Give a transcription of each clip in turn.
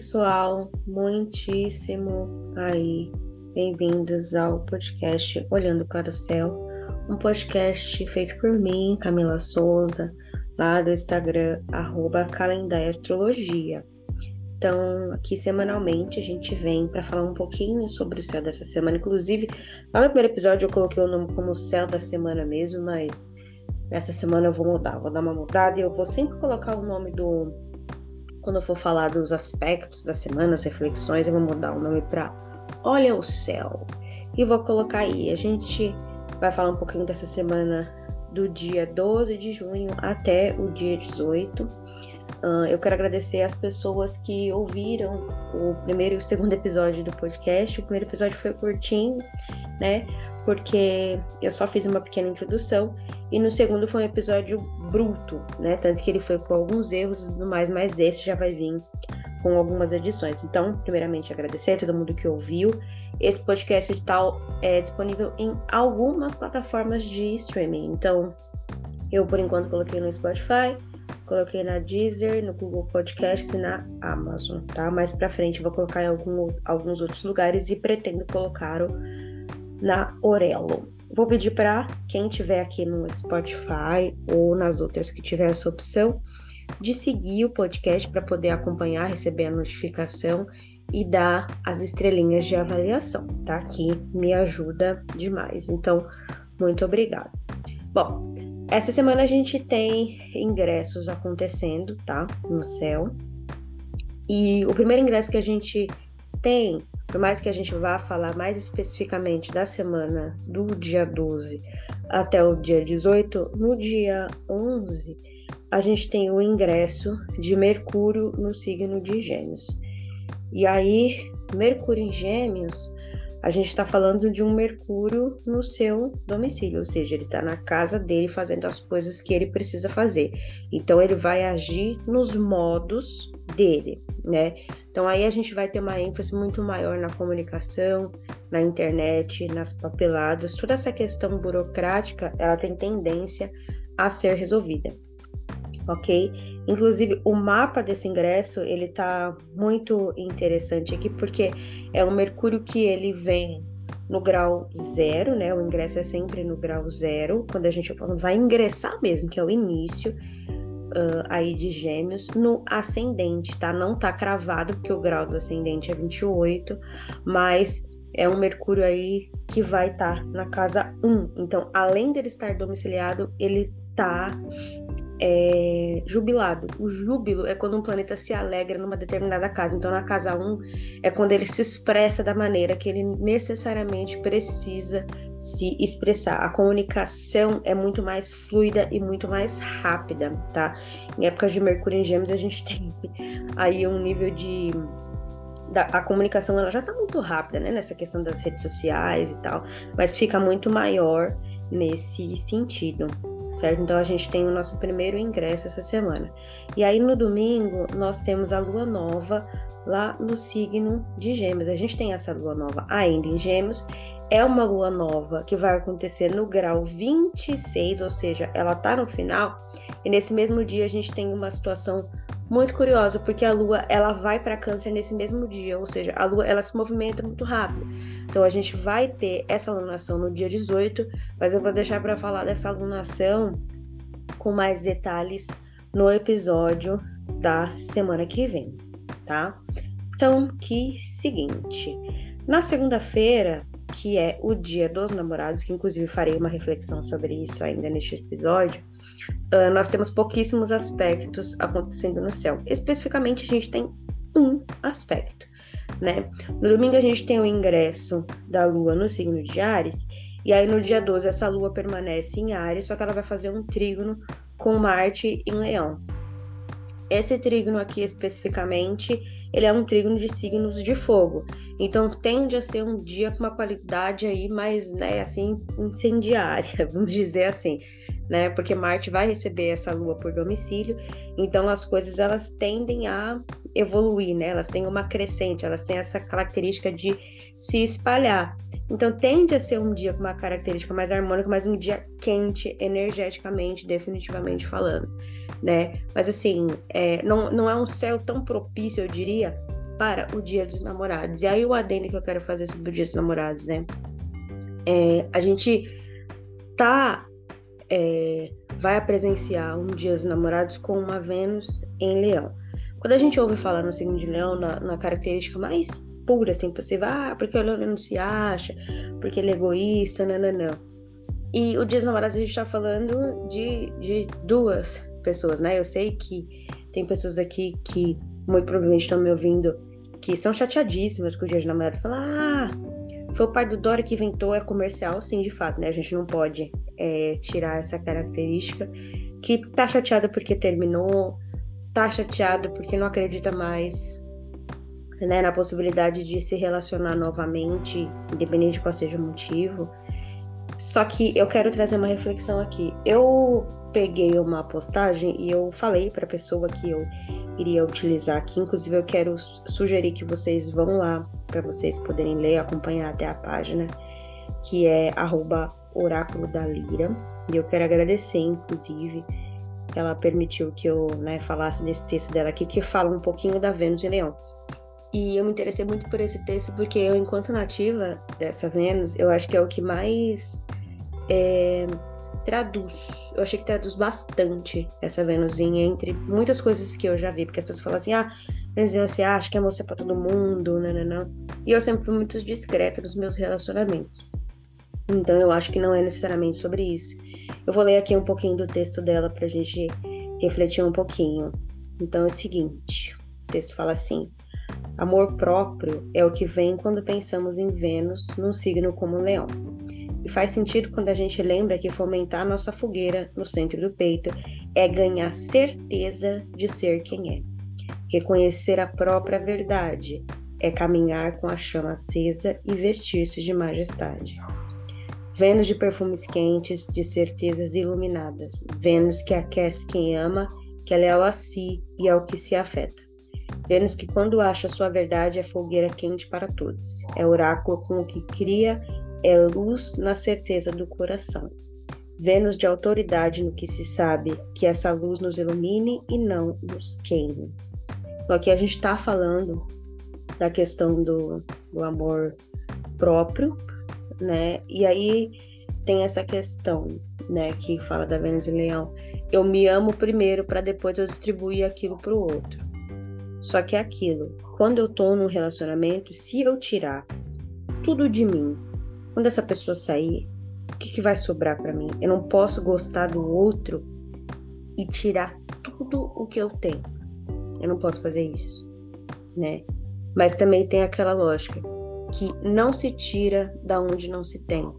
pessoal, muitíssimo aí. Bem-vindos ao podcast Olhando para o Céu, um podcast feito por mim, Camila Souza, lá do Instagram, arroba Astrologia. Então, aqui semanalmente a gente vem para falar um pouquinho sobre o céu dessa semana. Inclusive, lá no primeiro episódio eu coloquei o nome como céu da semana mesmo, mas nessa semana eu vou mudar, vou dar uma mudada e eu vou sempre colocar o nome do quando eu for falar dos aspectos da semana, as reflexões, eu vou mudar o nome para Olha o Céu. E vou colocar aí. A gente vai falar um pouquinho dessa semana do dia 12 de junho até o dia 18. Uh, eu quero agradecer as pessoas que ouviram o primeiro e o segundo episódio do podcast. O primeiro episódio foi curtinho, né? Porque eu só fiz uma pequena introdução. E no segundo foi um episódio bruto, né? Tanto que ele foi com alguns erros e tudo mais, mas esse já vai vir com algumas edições. Então, primeiramente, agradecer a todo mundo que ouviu. Esse podcast está é disponível em algumas plataformas de streaming. Então, eu por enquanto coloquei no Spotify, coloquei na Deezer, no Google Podcasts e na Amazon, tá? Mais pra frente vou colocar em algum, alguns outros lugares e pretendo colocar na Orelo. Vou pedir para quem tiver aqui no Spotify ou nas outras que tiver essa opção de seguir o podcast para poder acompanhar, receber a notificação e dar as estrelinhas de avaliação, tá? Que me ajuda demais. Então, muito obrigada. Bom, essa semana a gente tem ingressos acontecendo, tá? No céu. E o primeiro ingresso que a gente tem por mais que a gente vá falar mais especificamente da semana do dia 12 até o dia 18, no dia 11 a gente tem o ingresso de Mercúrio no signo de Gêmeos. E aí, Mercúrio em Gêmeos, a gente está falando de um Mercúrio no seu domicílio, ou seja, ele está na casa dele fazendo as coisas que ele precisa fazer. Então, ele vai agir nos modos dele, né? Então aí a gente vai ter uma ênfase muito maior na comunicação, na internet, nas papeladas, toda essa questão burocrática, ela tem tendência a ser resolvida. OK? Inclusive, o mapa desse ingresso, ele tá muito interessante aqui porque é um Mercúrio que ele vem no grau zero, né? O ingresso é sempre no grau zero, quando a gente vai ingressar mesmo, que é o início uh, aí de gêmeos no ascendente, tá? Não tá cravado, porque o grau do ascendente é 28, mas é um Mercúrio aí que vai estar tá na casa 1. Então, além dele estar domiciliado, ele tá é, jubilado. O júbilo é quando um planeta se alegra numa determinada casa. Então, na casa 1 é quando ele se expressa da maneira que ele necessariamente precisa se expressar. A comunicação é muito mais fluida e muito mais rápida, tá? Em épocas de Mercúrio em Gêmeos, a gente tem aí um nível de da, a comunicação ela já tá muito rápida, né, nessa questão das redes sociais e tal, mas fica muito maior nesse sentido certo? Então a gente tem o nosso primeiro ingresso essa semana. E aí no domingo nós temos a lua nova lá no signo de Gêmeos. A gente tem essa lua nova ainda em Gêmeos. É uma lua nova que vai acontecer no grau 26, ou seja, ela tá no final. E nesse mesmo dia a gente tem uma situação muito curiosa, porque a Lua ela vai para Câncer nesse mesmo dia, ou seja, a Lua ela se movimenta muito rápido. Então a gente vai ter essa alunação no dia 18, mas eu vou deixar para falar dessa alunação com mais detalhes no episódio da semana que vem, tá? Então, que seguinte, na segunda-feira, que é o Dia dos Namorados, que inclusive farei uma reflexão sobre isso ainda neste episódio, uh, nós temos pouquíssimos aspectos acontecendo no céu. Especificamente, a gente tem um aspecto, né? No domingo a gente tem o ingresso da Lua no signo de Ares, e aí no dia 12 essa Lua permanece em Ares, só que ela vai fazer um trígono com Marte em Leão. Esse trígono aqui especificamente, ele é um trígono de signos de fogo. Então tende a ser um dia com uma qualidade aí mais, né, assim, incendiária, vamos dizer assim né? Porque Marte vai receber essa lua por domicílio, então as coisas elas tendem a evoluir, né? Elas têm uma crescente, elas têm essa característica de se espalhar. Então tende a ser um dia com uma característica mais harmônica, mas um dia quente energeticamente, definitivamente falando, né? Mas assim, é, não, não é um céu tão propício, eu diria, para o Dia dos Namorados. E aí o adendo que eu quero fazer sobre o Dia dos Namorados, né? É, a gente tá é, vai presenciar um Dia dos Namorados com uma Vênus em Leão. Quando a gente ouve falar no signo de Leão, na, na característica mais pura assim possível, ah, porque o Leão não se acha, porque ele é egoísta, não. E o Dia dos Namorados a gente tá falando de, de duas pessoas, né? Eu sei que tem pessoas aqui que muito provavelmente estão me ouvindo que são chateadíssimas com o Dia de Namorado. Falam, ah, foi o pai do Dora que inventou, é comercial, sim, de fato, né? A gente não pode é, tirar essa característica. Que tá chateado porque terminou, tá chateado porque não acredita mais né, na possibilidade de se relacionar novamente, independente de qual seja o motivo. Só que eu quero trazer uma reflexão aqui. Eu peguei uma postagem e eu falei para a pessoa que eu iria utilizar aqui. Inclusive, eu quero sugerir que vocês vão lá para vocês poderem ler, acompanhar até a página, que é oráculo da Lira. E eu quero agradecer, inclusive, ela permitiu que eu né, falasse desse texto dela aqui, que fala um pouquinho da Vênus em Leão. E eu me interessei muito por esse texto porque eu, enquanto nativa dessa Vênus, eu acho que é o que mais é, traduz. Eu achei que traduz bastante essa Venusinha entre muitas coisas que eu já vi. Porque as pessoas falam assim, ah, mas você acha que a moça é pra todo mundo, não, não, não. E eu sempre fui muito discreta nos meus relacionamentos. Então eu acho que não é necessariamente sobre isso. Eu vou ler aqui um pouquinho do texto dela pra gente refletir um pouquinho. Então é o seguinte: o texto fala assim. Amor próprio é o que vem quando pensamos em Vênus num signo como Leão. E faz sentido quando a gente lembra que fomentar nossa fogueira no centro do peito é ganhar certeza de ser quem é. Reconhecer a própria verdade é caminhar com a chama acesa e vestir-se de majestade. Vênus de perfumes quentes, de certezas iluminadas. Vênus que aquece quem ama, que é leal a si e ao que se afeta. Vênus que, quando acha sua verdade, é fogueira quente para todos. É oráculo com o que cria é luz na certeza do coração. Vênus de autoridade no que se sabe, que essa luz nos ilumine e não nos queime. Então, aqui a gente está falando da questão do, do amor próprio, né? E aí tem essa questão, né, que fala da Vênus e Leão. Eu me amo primeiro para depois eu distribuir aquilo para o outro. Só que é aquilo, quando eu tô num relacionamento, se eu tirar tudo de mim quando essa pessoa sair, o que, que vai sobrar para mim? Eu não posso gostar do outro e tirar tudo o que eu tenho. Eu não posso fazer isso, né? Mas também tem aquela lógica que não se tira da onde não se tem.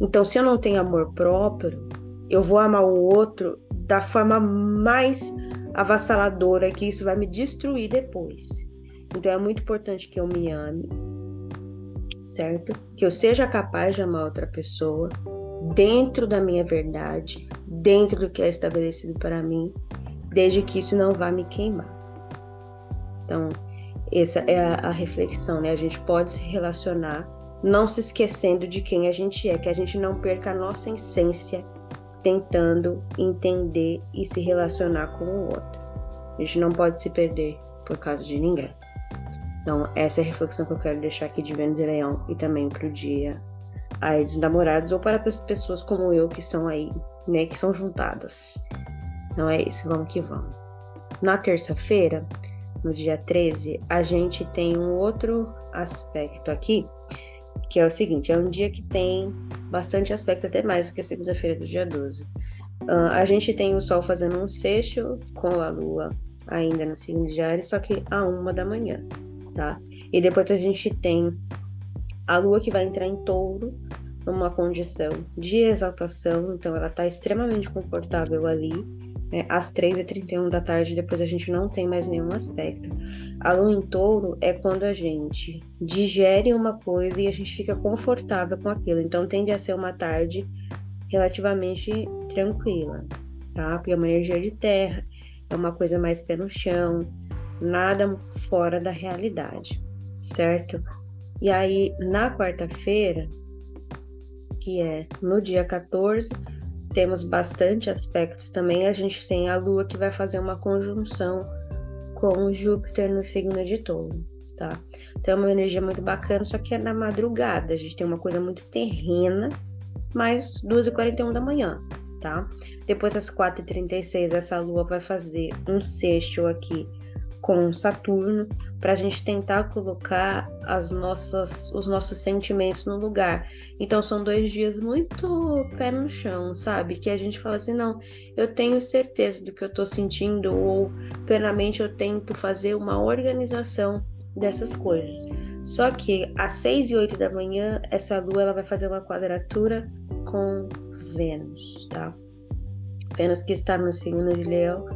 Então, se eu não tenho amor próprio, eu vou amar o outro da forma mais avassaladora que isso vai me destruir depois. Então é muito importante que eu me ame, certo? Que eu seja capaz de amar outra pessoa dentro da minha verdade, dentro do que é estabelecido para mim, desde que isso não vá me queimar. Então, essa é a, a reflexão, né? A gente pode se relacionar não se esquecendo de quem a gente é, que a gente não perca a nossa essência tentando entender e se relacionar com o outro. A gente não pode se perder por causa de ninguém. Então, essa é a reflexão que eu quero deixar aqui de Vênus e Leão e também para o dia aí dos namorados ou para as pessoas como eu que são aí, né, que são juntadas. Então é isso, vamos que vamos. Na terça-feira, no dia 13, a gente tem um outro aspecto aqui, que é o seguinte: é um dia que tem bastante aspecto, até mais do que a segunda-feira do dia 12. Uh, a gente tem o Sol fazendo um sexto com a Lua ainda no signo de Ares, só que a uma da manhã tá? E depois a gente tem a lua que vai entrar em touro, numa condição de exaltação, então ela tá extremamente confortável ali, né? Às 3h31 da tarde, depois a gente não tem mais nenhum aspecto. A lua em touro é quando a gente digere uma coisa e a gente fica confortável com aquilo, então tende a ser uma tarde relativamente tranquila, tá? Porque é uma energia de terra, é uma coisa mais pé no chão, nada fora da realidade, certo? E aí, na quarta-feira, que é no dia 14, temos bastante aspectos também. A gente tem a Lua que vai fazer uma conjunção com Júpiter no signo de touro, tá? Então é uma energia muito bacana, só que é na madrugada. A gente tem uma coisa muito terrena, mais 2h41 da manhã, tá? Depois das 4h36, essa lua vai fazer um sexto aqui com Saturno, para a gente tentar colocar as nossas, os nossos sentimentos no lugar. Então são dois dias muito pé no chão, sabe? Que a gente fala assim, não, eu tenho certeza do que eu estou sentindo, ou plenamente eu tento fazer uma organização dessas coisas. Só que às 6 e 8 da manhã, essa lua ela vai fazer uma quadratura com Vênus, tá? Vênus que está no signo de Leão.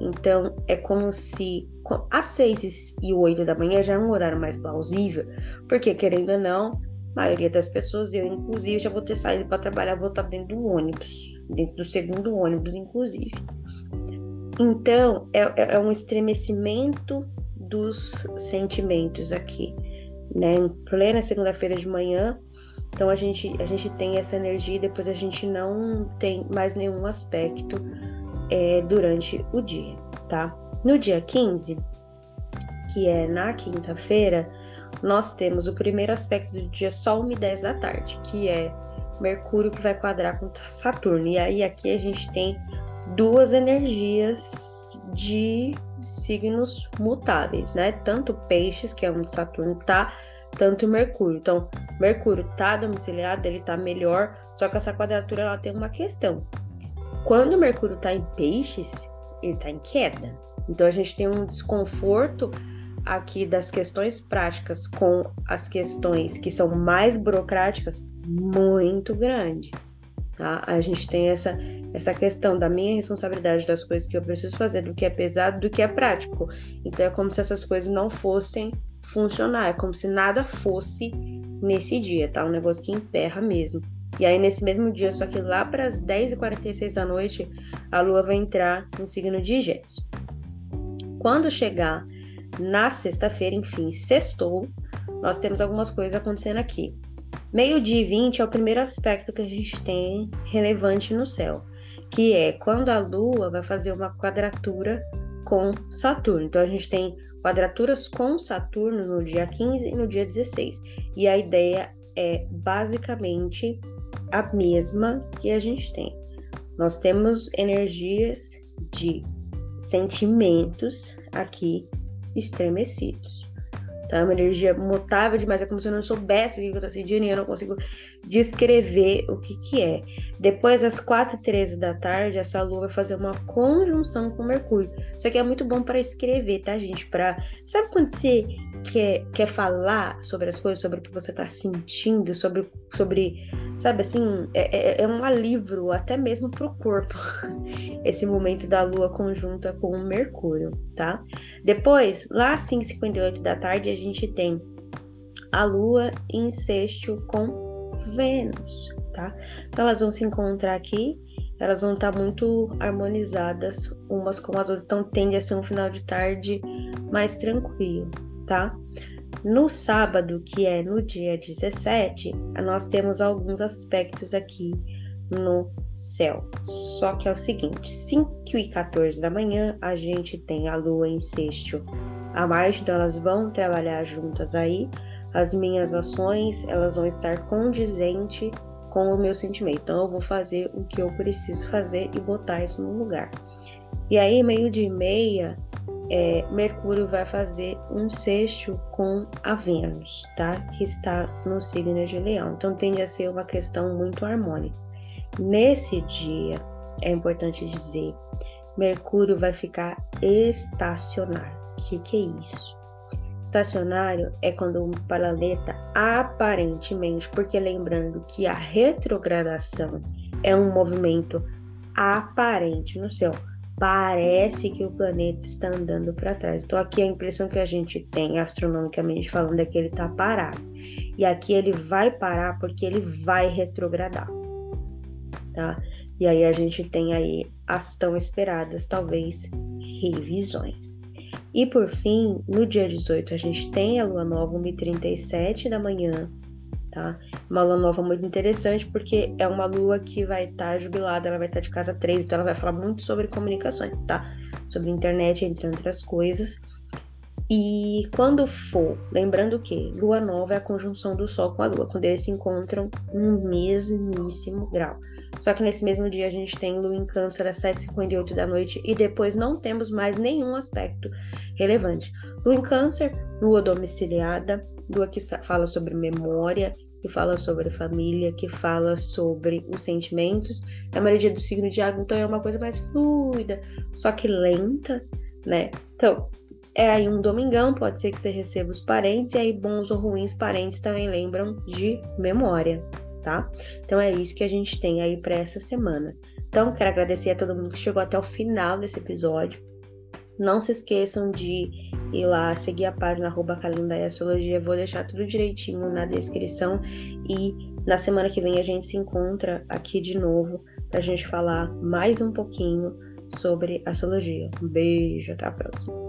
Então é como se às 6 e 8 da manhã já é um horário mais plausível, porque querendo ou não, a maioria das pessoas, eu inclusive, já vou ter saído para trabalhar, vou estar dentro do ônibus, dentro do segundo ônibus, inclusive. Então, é, é, é um estremecimento dos sentimentos aqui, né? Em plena segunda-feira de manhã, então a gente, a gente tem essa energia e depois a gente não tem mais nenhum aspecto é, durante o dia, tá? No dia 15, que é na quinta-feira, nós temos o primeiro aspecto do dia Sol e 10 da tarde, que é Mercúrio que vai quadrar com Saturno. E aí aqui a gente tem duas energias de signos mutáveis, né? Tanto peixes, que é onde Saturno tá, tanto Mercúrio. Então, Mercúrio tá domiciliado, ele tá melhor, só que essa quadratura ela tem uma questão. Quando Mercúrio tá em peixes, ele tá em queda. Então a gente tem um desconforto aqui das questões práticas com as questões que são mais burocráticas muito grande. Tá? A gente tem essa, essa questão da minha responsabilidade das coisas que eu preciso fazer, do que é pesado, do que é prático. Então é como se essas coisas não fossem funcionar, é como se nada fosse nesse dia, tá? Um negócio que emperra mesmo. E aí, nesse mesmo dia, só que lá para as 10h46 da noite, a lua vai entrar no signo de Gêmeos. Quando chegar na sexta-feira, enfim, sextou, nós temos algumas coisas acontecendo aqui. Meio-dia e 20 é o primeiro aspecto que a gente tem relevante no céu, que é quando a Lua vai fazer uma quadratura com Saturno. Então a gente tem quadraturas com Saturno no dia 15 e no dia 16. E a ideia é basicamente a mesma que a gente tem. Nós temos energias de sentimentos aqui estremecidos. Tá? É uma energia mutável demais, é como se eu não soubesse o que eu tô sentindo e eu não consigo descrever o que que é. Depois, às 4h13 da tarde, essa lua vai fazer uma conjunção com Mercúrio. Isso aqui é muito bom para escrever, tá, gente? Pra... Sabe quando você quer, quer falar sobre as coisas, sobre o que você tá sentindo, sobre, sobre sabe assim, é, é, é um alívio até mesmo pro corpo, esse momento da lua conjunta com o Mercúrio, tá? Depois, lá às 5h58 da tarde, a gente tem a lua em sexto com Vênus, tá? Então elas vão se encontrar aqui, elas vão estar tá muito harmonizadas umas com as outras, então tende a ser um final de tarde mais tranquilo, tá? No sábado, que é no dia 17, nós temos alguns aspectos aqui no céu. Só que é o seguinte: 5 e 14 da manhã, a gente tem a lua em sexto a Marte, então elas vão trabalhar juntas aí. As minhas ações, elas vão estar condizente com o meu sentimento. Então eu vou fazer o que eu preciso fazer e botar isso no lugar. E aí, meio de meia, é, Mercúrio vai fazer um sexto com a Vênus, tá? Que está no signo de Leão. Então tende a ser uma questão muito harmônica. Nesse dia, é importante dizer, Mercúrio vai ficar estacionário. O que, que é isso? Estacionário é quando um planeta aparentemente, porque lembrando que a retrogradação é um movimento aparente no céu parece que o planeta está andando para trás. Então aqui a impressão que a gente tem astronomicamente falando é que ele está parado. E aqui ele vai parar porque ele vai retrogradar. Tá? E aí a gente tem aí as tão esperadas, talvez, revisões. E por fim, no dia 18, a gente tem a lua nova 1h37 da manhã, tá? Uma lua nova muito interessante porque é uma lua que vai estar tá jubilada, ela vai estar tá de casa 3, então ela vai falar muito sobre comunicações, tá? sobre internet, entre outras coisas. E quando for, lembrando que lua nova é a conjunção do Sol com a Lua, quando eles se encontram no mesmíssimo grau. Só que nesse mesmo dia a gente tem Lua em Câncer às 7h58 da noite e depois não temos mais nenhum aspecto relevante. Lua em Câncer, Lua domiciliada, Lua que fala sobre memória, que fala sobre família, que fala sobre os sentimentos. Uma energia do signo de água, então é uma coisa mais fluida, só que lenta, né? Então, é aí um domingão, pode ser que você receba os parentes, e aí bons ou ruins parentes também lembram de memória, tá? Então é isso que a gente tem aí para essa semana. Então, quero agradecer a todo mundo que chegou até o final desse episódio. Não se esqueçam de ir lá seguir a página arroba astrologia. Vou deixar tudo direitinho na descrição. E na semana que vem a gente se encontra aqui de novo para a gente falar mais um pouquinho sobre astrologia. Um beijo, até a próxima.